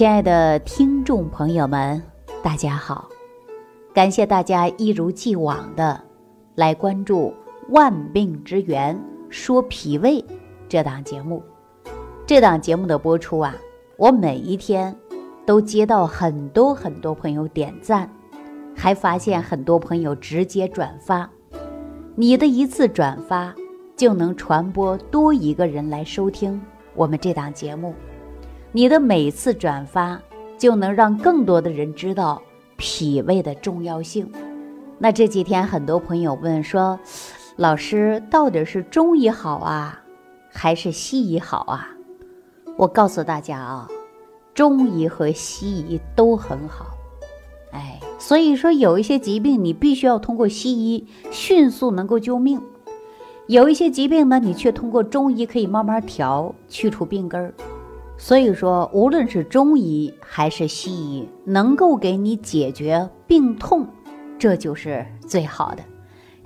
亲爱的听众朋友们，大家好！感谢大家一如既往的来关注《万病之源说脾胃》这档节目。这档节目的播出啊，我每一天都接到很多很多朋友点赞，还发现很多朋友直接转发。你的一次转发就能传播多一个人来收听我们这档节目。你的每次转发就能让更多的人知道脾胃的重要性。那这几天很多朋友问说：“老师，到底是中医好啊，还是西医好啊？”我告诉大家啊，中医和西医都很好。哎，所以说有一些疾病你必须要通过西医迅速能够救命，有一些疾病呢，你却通过中医可以慢慢调，去除病根儿。所以说，无论是中医还是西医，能够给你解决病痛，这就是最好的。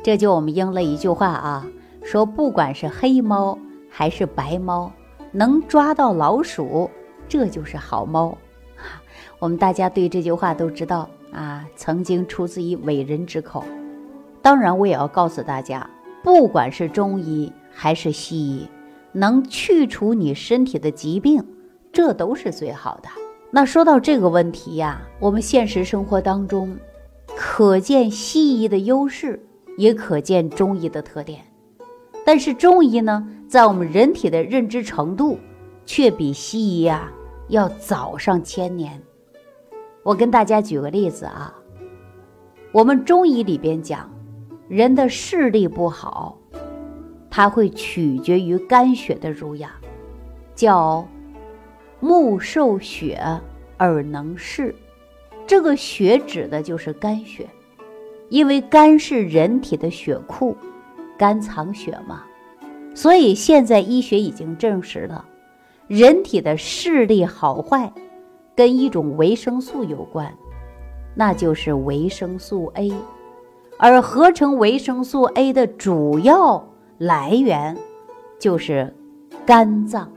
这就我们应了一句话啊，说不管是黑猫还是白猫，能抓到老鼠，这就是好猫。我们大家对这句话都知道啊，曾经出自于伟人之口。当然，我也要告诉大家，不管是中医还是西医，能去除你身体的疾病。这都是最好的。那说到这个问题呀，我们现实生活当中，可见西医的优势，也可见中医的特点。但是中医呢，在我们人体的认知程度，却比西医呀要早上千年。我跟大家举个例子啊，我们中医里边讲，人的视力不好，它会取决于肝血的濡养，叫。目受血，耳能视，这个血指的就是肝血，因为肝是人体的血库，肝藏血嘛，所以现在医学已经证实了，人体的视力好坏跟一种维生素有关，那就是维生素 A，而合成维生素 A 的主要来源就是肝脏。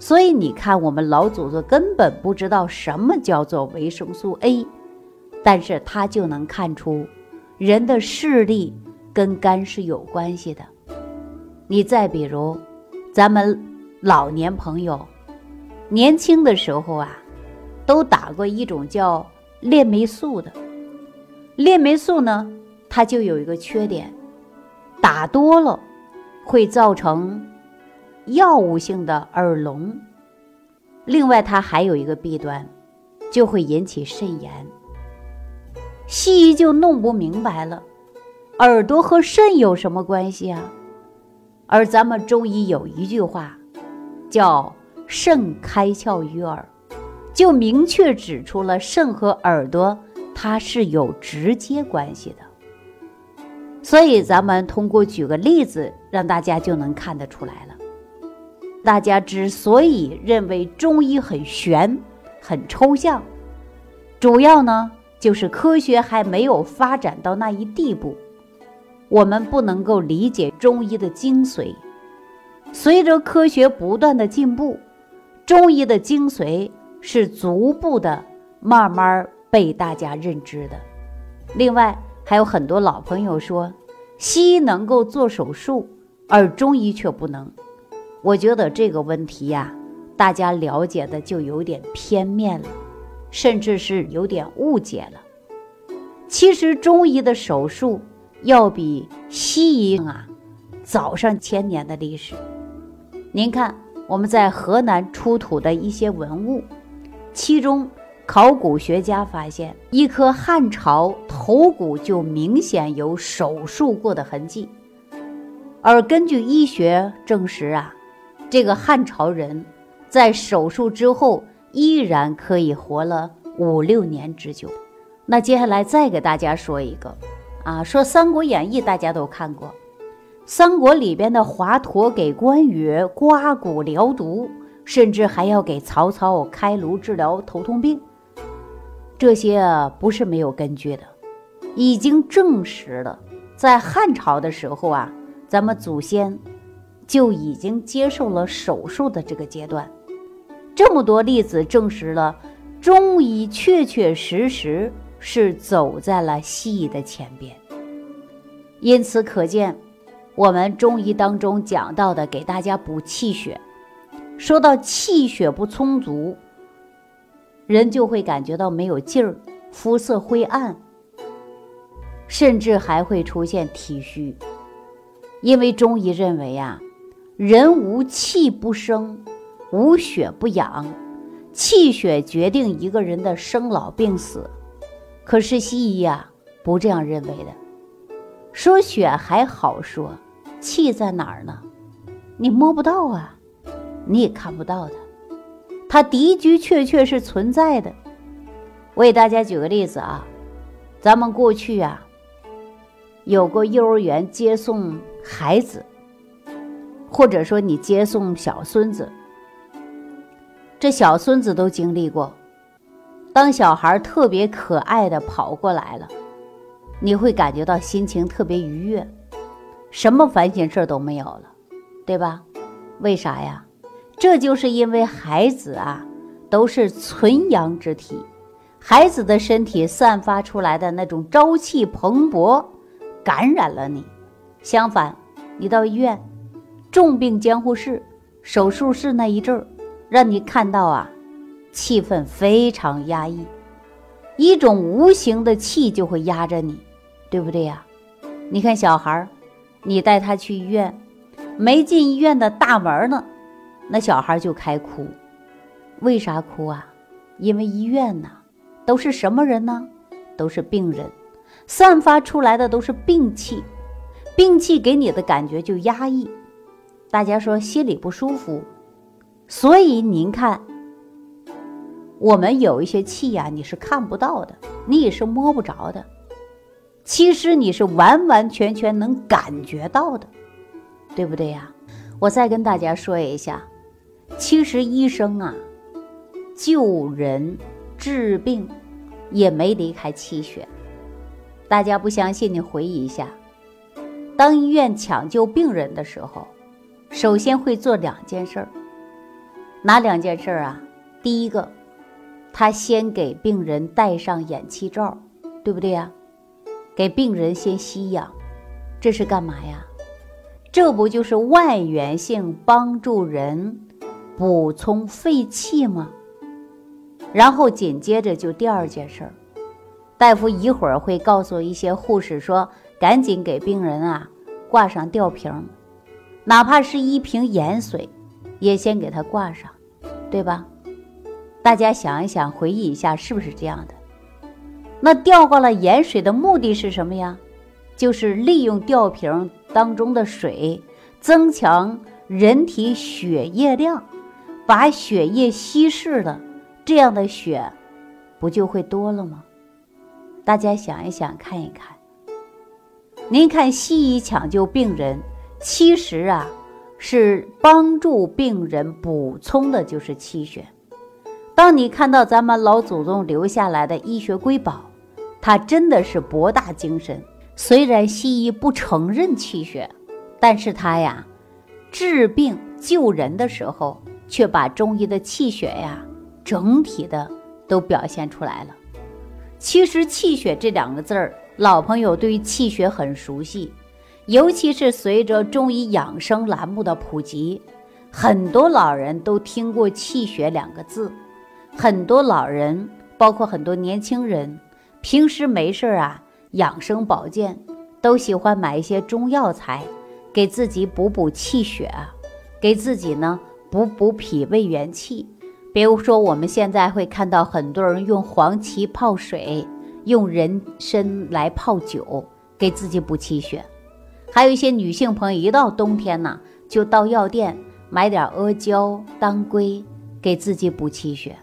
所以你看，我们老祖宗根本不知道什么叫做维生素 A，但是他就能看出人的视力跟肝是有关系的。你再比如，咱们老年朋友年轻的时候啊，都打过一种叫链霉素的。链霉素呢，它就有一个缺点，打多了会造成。药物性的耳聋，另外它还有一个弊端，就会引起肾炎。西医就弄不明白了，耳朵和肾有什么关系啊？而咱们中医有一句话，叫“肾开窍于耳”，就明确指出了肾和耳朵它是有直接关系的。所以咱们通过举个例子，让大家就能看得出来了。大家之所以认为中医很玄、很抽象，主要呢就是科学还没有发展到那一地步，我们不能够理解中医的精髓。随着科学不断的进步，中医的精髓是逐步的慢慢被大家认知的。另外，还有很多老朋友说，西医能够做手术，而中医却不能。我觉得这个问题呀，大家了解的就有点片面了，甚至是有点误解了。其实中医的手术要比西医啊早上千年的历史。您看我们在河南出土的一些文物，其中考古学家发现一颗汉朝头骨就明显有手术过的痕迹，而根据医学证实啊。这个汉朝人，在手术之后依然可以活了五六年之久。那接下来再给大家说一个，啊，说《三国演义》大家都看过，三国里边的华佗给关羽刮骨疗毒，甚至还要给曹操开颅治疗头痛病，这些啊不是没有根据的，已经证实了，在汉朝的时候啊，咱们祖先。就已经接受了手术的这个阶段，这么多例子证实了，中医确确实实是走在了西医的前边。因此可见，我们中医当中讲到的给大家补气血，说到气血不充足，人就会感觉到没有劲儿，肤色灰暗，甚至还会出现体虚。因为中医认为啊，人无气不生，无血不养，气血决定一个人的生老病死。可是西医呀，不这样认为的。说血还好说，气在哪儿呢？你摸不到啊，你也看不到的，它的的确确是存在的。我给大家举个例子啊，咱们过去啊，有过幼儿园接送孩子，或者说你接送小孙子，这小孙子都经历过，当小孩特别可爱的跑过来了。你会感觉到心情特别愉悦，什么烦心事都没有了，对吧？为啥呀？这就是因为孩子啊都是纯阳之体，孩子的身体散发出来的那种朝气蓬勃，感染了你。相反，你到医院重病监护室、手术室那一阵儿，让你看到啊，气氛非常压抑，一种无形的气就会压着你。对不对呀？你看小孩儿，你带他去医院，没进医院的大门呢，那小孩就开哭。为啥哭啊？因为医院呢，都是什么人呢？都是病人，散发出来的都是病气，病气给你的感觉就压抑，大家说心里不舒服。所以您看，我们有一些气呀，你是看不到的，你也是摸不着的。其实你是完完全全能感觉到的，对不对呀？我再跟大家说一下，其实医生啊，救人治病也没离开气血。大家不相信，你回忆一下，当医院抢救病人的时候，首先会做两件事儿。哪两件事儿啊？第一个，他先给病人戴上氧气罩，对不对呀？给病人先吸氧，这是干嘛呀？这不就是外源性帮助人补充肺气吗？然后紧接着就第二件事儿，大夫一会儿会告诉一些护士说：“赶紧给病人啊挂上吊瓶，哪怕是一瓶盐水，也先给它挂上，对吧？”大家想一想，回忆一下，是不是这样的？那吊挂了盐水的目的是什么呀？就是利用吊瓶当中的水，增强人体血液量，把血液稀释了，这样的血不就会多了吗？大家想一想，看一看。您看西医抢救病人，其实啊是帮助病人补充的就是气血。当你看到咱们老祖宗留下来的医学瑰宝。它真的是博大精深。虽然西医不承认气血，但是它呀，治病救人的时候，却把中医的气血呀，整体的都表现出来了。其实“气血”这两个字儿，老朋友对于气血很熟悉，尤其是随着中医养生栏目的普及，很多老人都听过“气血”两个字。很多老人，包括很多年轻人。平时没事儿啊，养生保健都喜欢买一些中药材，给自己补补气血，给自己呢补补脾胃元气。比如说，我们现在会看到很多人用黄芪泡水，用人参来泡酒，给自己补气血。还有一些女性朋友，一到冬天呢，就到药店买点阿胶、当归，给自己补气血。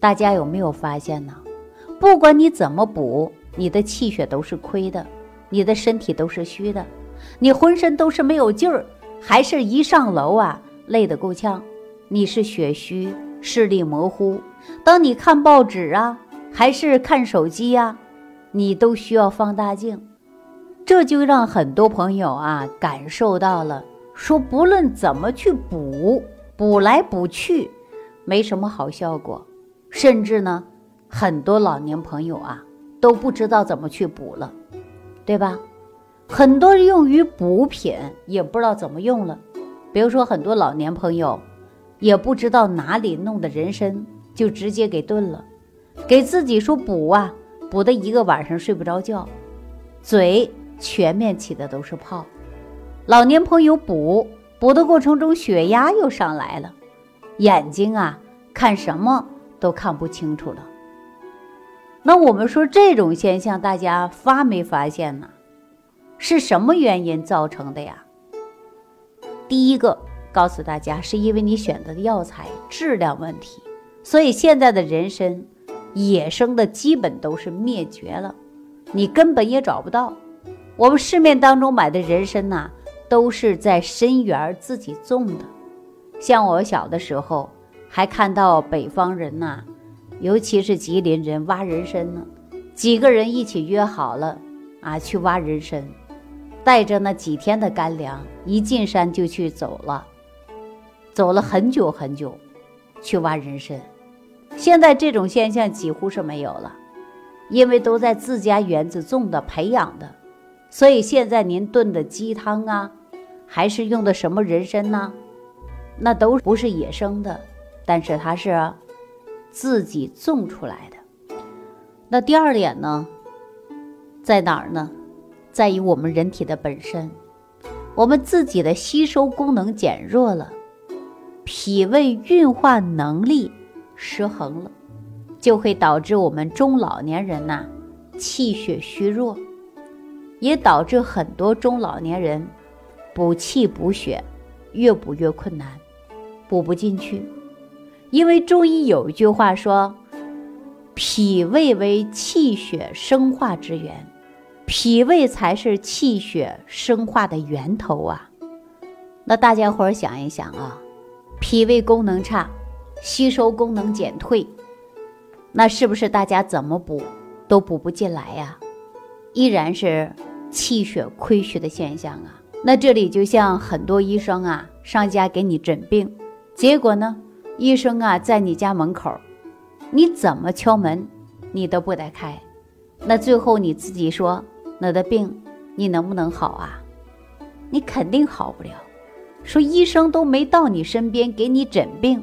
大家有没有发现呢？不管你怎么补，你的气血都是亏的，你的身体都是虚的，你浑身都是没有劲儿，还是一上楼啊累得够呛。你是血虚，视力模糊。当你看报纸啊，还是看手机呀，你都需要放大镜。这就让很多朋友啊感受到了，说不论怎么去补，补来补去，没什么好效果，甚至呢，很多老年朋友啊都不知道怎么去补了，对吧？很多用于补品也不知道怎么用了，比如说很多老年朋友也不知道哪里弄的人参，就直接给炖了，给自己说补啊，补的一个晚上睡不着觉，嘴全面起的都是泡。老年朋友补补的过程中，血压又上来了，眼睛啊看什么都看不清楚了。那我们说这种现象，大家发没发现呢？是什么原因造成的呀？第一个告诉大家，是因为你选择的药材质量问题，所以现在的人参野生的基本都是灭绝了，你根本也找不到。我们市面当中买的人参呐。都是在参园自己种的，像我小的时候，还看到北方人呐，尤其是吉林人挖人参呢，几个人一起约好了啊，去挖人参，带着那几天的干粮，一进山就去走了，走了很久很久，去挖人参。现在这种现象几乎是没有了，因为都在自家园子种的、培养的，所以现在您炖的鸡汤啊。还是用的什么人参呢？那都不是野生的，但是它是自己种出来的。那第二点呢，在哪儿呢？在于我们人体的本身，我们自己的吸收功能减弱了，脾胃运化能力失衡了，就会导致我们中老年人呐气血虚弱，也导致很多中老年人。补气补血，越补越困难，补不进去。因为中医有一句话说：“脾胃为气血生化之源，脾胃才是气血生化的源头啊。”那大家伙儿想一想啊，脾胃功能差，吸收功能减退，那是不是大家怎么补都补不进来呀？依然是气血亏虚的现象啊。那这里就像很多医生啊，上家给你诊病，结果呢，医生啊在你家门口，你怎么敲门，你都不得开。那最后你自己说，我的病你能不能好啊？你肯定好不了。说医生都没到你身边给你诊病，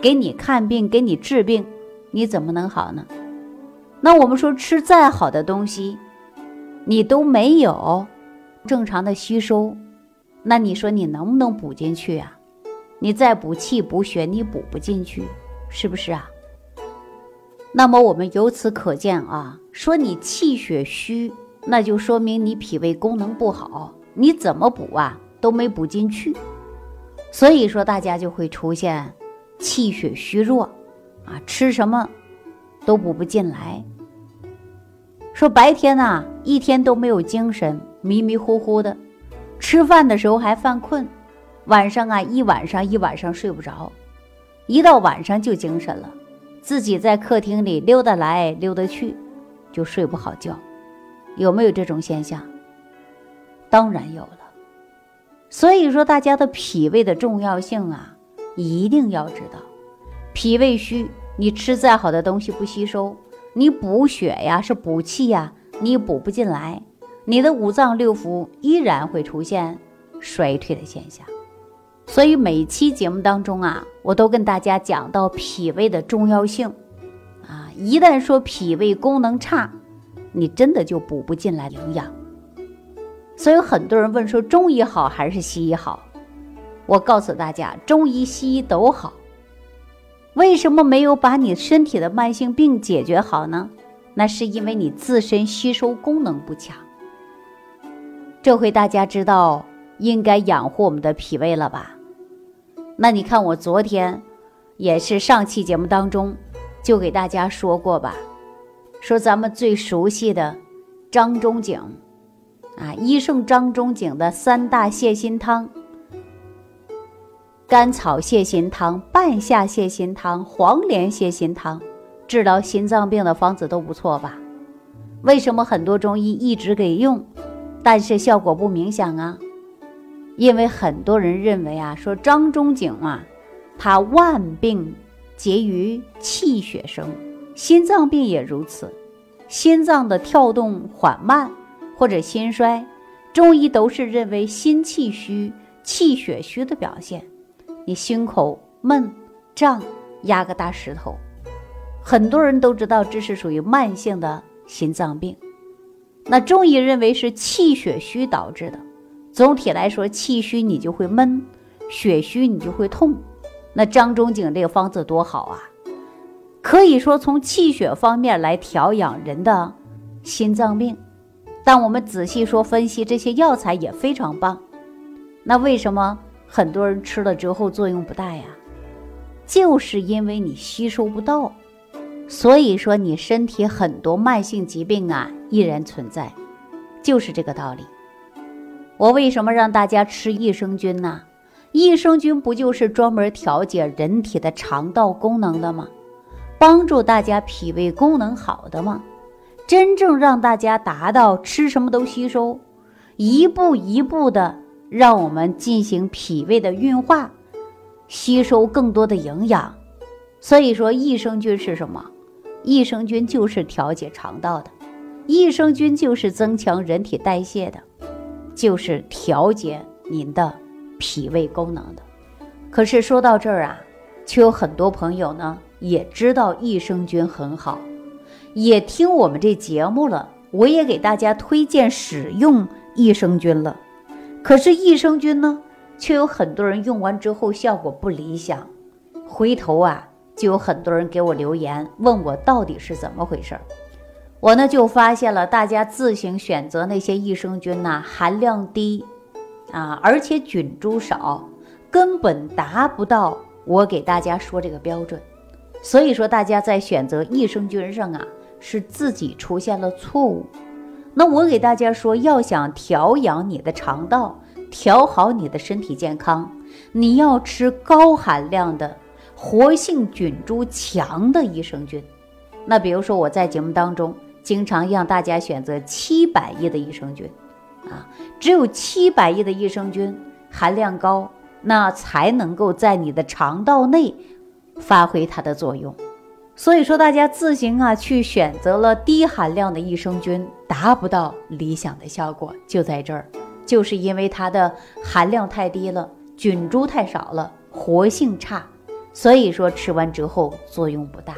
给你看病，给你治病，你怎么能好呢？那我们说吃再好的东西，你都没有正常的吸收。那你说你能不能补进去啊？你再补气补血，你补不进去，是不是啊？那么我们由此可见啊，说你气血虚，那就说明你脾胃功能不好，你怎么补啊都没补进去，所以说大家就会出现气血虚弱啊，吃什么都补不进来。说白天呐，一天都没有精神，迷迷糊糊的。吃饭的时候还犯困，晚上啊一晚上一晚上睡不着，一到晚上就精神了，自己在客厅里溜达来溜达去，就睡不好觉，有没有这种现象？当然有了。所以说，大家的脾胃的重要性啊，一定要知道。脾胃虚，你吃再好的东西不吸收，你补血呀是补气呀，你补不进来。你的五脏六腑依然会出现衰退的现象，所以每期节目当中啊，我都跟大家讲到脾胃的重要性啊。一旦说脾胃功能差，你真的就补不进来营养。所以很多人问说中医好还是西医好？我告诉大家，中医西医都好。为什么没有把你身体的慢性病解决好呢？那是因为你自身吸收功能不强。这回大家知道应该养护我们的脾胃了吧？那你看我昨天也是上期节目当中就给大家说过吧，说咱们最熟悉的张仲景啊，医圣张仲景的三大泻心汤：甘草泻心汤、半夏泻心汤、黄连泻心汤，治疗心脏病的方子都不错吧？为什么很多中医一直给用？但是效果不明显啊，因为很多人认为啊，说张仲景啊，他万病结于气血生，心脏病也如此。心脏的跳动缓慢或者心衰，中医都是认为心气虚、气血虚的表现。你胸口闷胀，压个大石头，很多人都知道这是属于慢性的心脏病。那中医认为是气血虚导致的。总体来说，气虚你就会闷，血虚你就会痛。那张仲景这个方子多好啊，可以说从气血方面来调养人的心脏病。但我们仔细说分析，这些药材也非常棒。那为什么很多人吃了之后作用不大呀？就是因为你吸收不到。所以说你身体很多慢性疾病啊依然存在，就是这个道理。我为什么让大家吃益生菌呢？益生菌不就是专门调节人体的肠道功能的吗？帮助大家脾胃功能好的吗？真正让大家达到吃什么都吸收，一步一步的让我们进行脾胃的运化，吸收更多的营养。所以说，益生菌是什么？益生菌就是调节肠道的，益生菌就是增强人体代谢的，就是调节您的。脾胃功能的，可是说到这儿啊，却有很多朋友呢也知道益生菌很好，也听我们这节目了，我也给大家推荐使用益生菌了。可是益生菌呢，却有很多人用完之后效果不理想，回头啊就有很多人给我留言问我到底是怎么回事儿。我呢就发现了，大家自行选择那些益生菌呐，含量低。啊，而且菌株少，根本达不到我给大家说这个标准。所以说，大家在选择益生菌上啊，是自己出现了错误。那我给大家说，要想调养你的肠道，调好你的身体健康，你要吃高含量的、活性菌株强的益生菌。那比如说，我在节目当中经常让大家选择七百亿的益生菌。啊，只有七百亿的益生菌含量高，那才能够在你的肠道内发挥它的作用。所以说，大家自行啊去选择了低含量的益生菌，达不到理想的效果，就在这儿，就是因为它的含量太低了，菌株太少了，活性差，所以说吃完之后作用不大。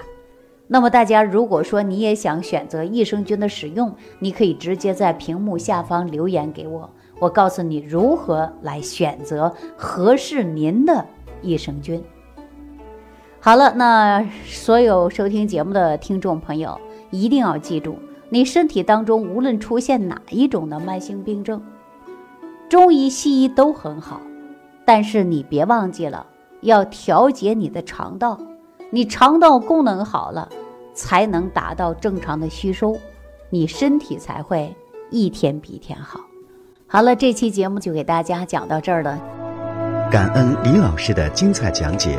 那么大家如果说你也想选择益生菌的使用，你可以直接在屏幕下方留言给我，我告诉你如何来选择合适您的益生菌。好了，那所有收听节目的听众朋友一定要记住，你身体当中无论出现哪一种的慢性病症，中医西医都很好，但是你别忘记了要调节你的肠道。你肠道功能好了，才能达到正常的吸收，你身体才会一天比一天好。好了，这期节目就给大家讲到这儿了。感恩李老师的精彩讲解。